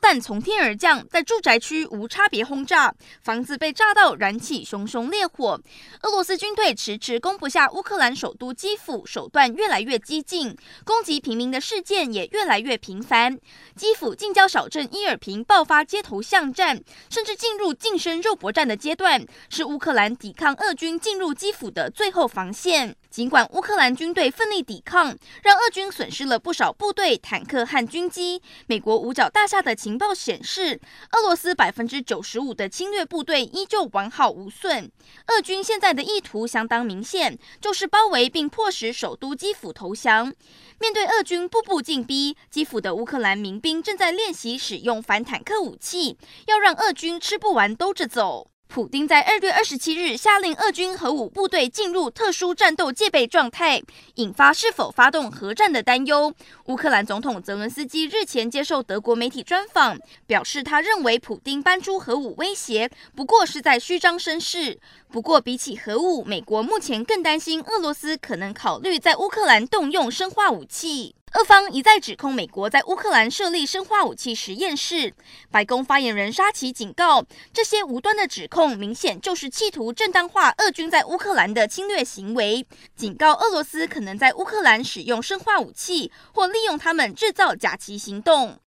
炮弹从天而降，在住宅区无差别轰炸，房子被炸到燃起熊熊烈火。俄罗斯军队迟迟攻不下乌克兰首都基辅，手段越来越激进，攻击平民的事件也越来越频繁。基辅近郊小镇伊尔平爆发街头巷战，甚至进入近身肉搏战的阶段，是乌克兰抵抗俄军进入基辅的最后防线。尽管乌克兰军队奋力抵抗，让俄军损失了不少部队、坦克和军机，美国五角大厦的情报显示，俄罗斯百分之九十五的侵略部队依旧完好无损。俄军现在的意图相当明显，就是包围并迫使首都基辅投降。面对俄军步步进逼，基辅的乌克兰民兵正在练习使用反坦克武器，要让俄军吃不完兜着走。普丁在二月二十七日下令俄军核武部队进入特殊战斗戒备状态，引发是否发动核战的担忧。乌克兰总统泽伦斯基日前接受德国媒体专访，表示他认为普丁搬出核武威胁不过是在虚张声势。不过，比起核武，美国目前更担心俄罗斯可能考虑在乌克兰动用生化武器。俄方一再指控美国在乌克兰设立生化武器实验室。白宫发言人沙奇警告，这些无端的指控明显就是企图正当化俄军在乌克兰的侵略行为，警告俄罗斯可能在乌克兰使用生化武器，或利用他们制造假旗行动。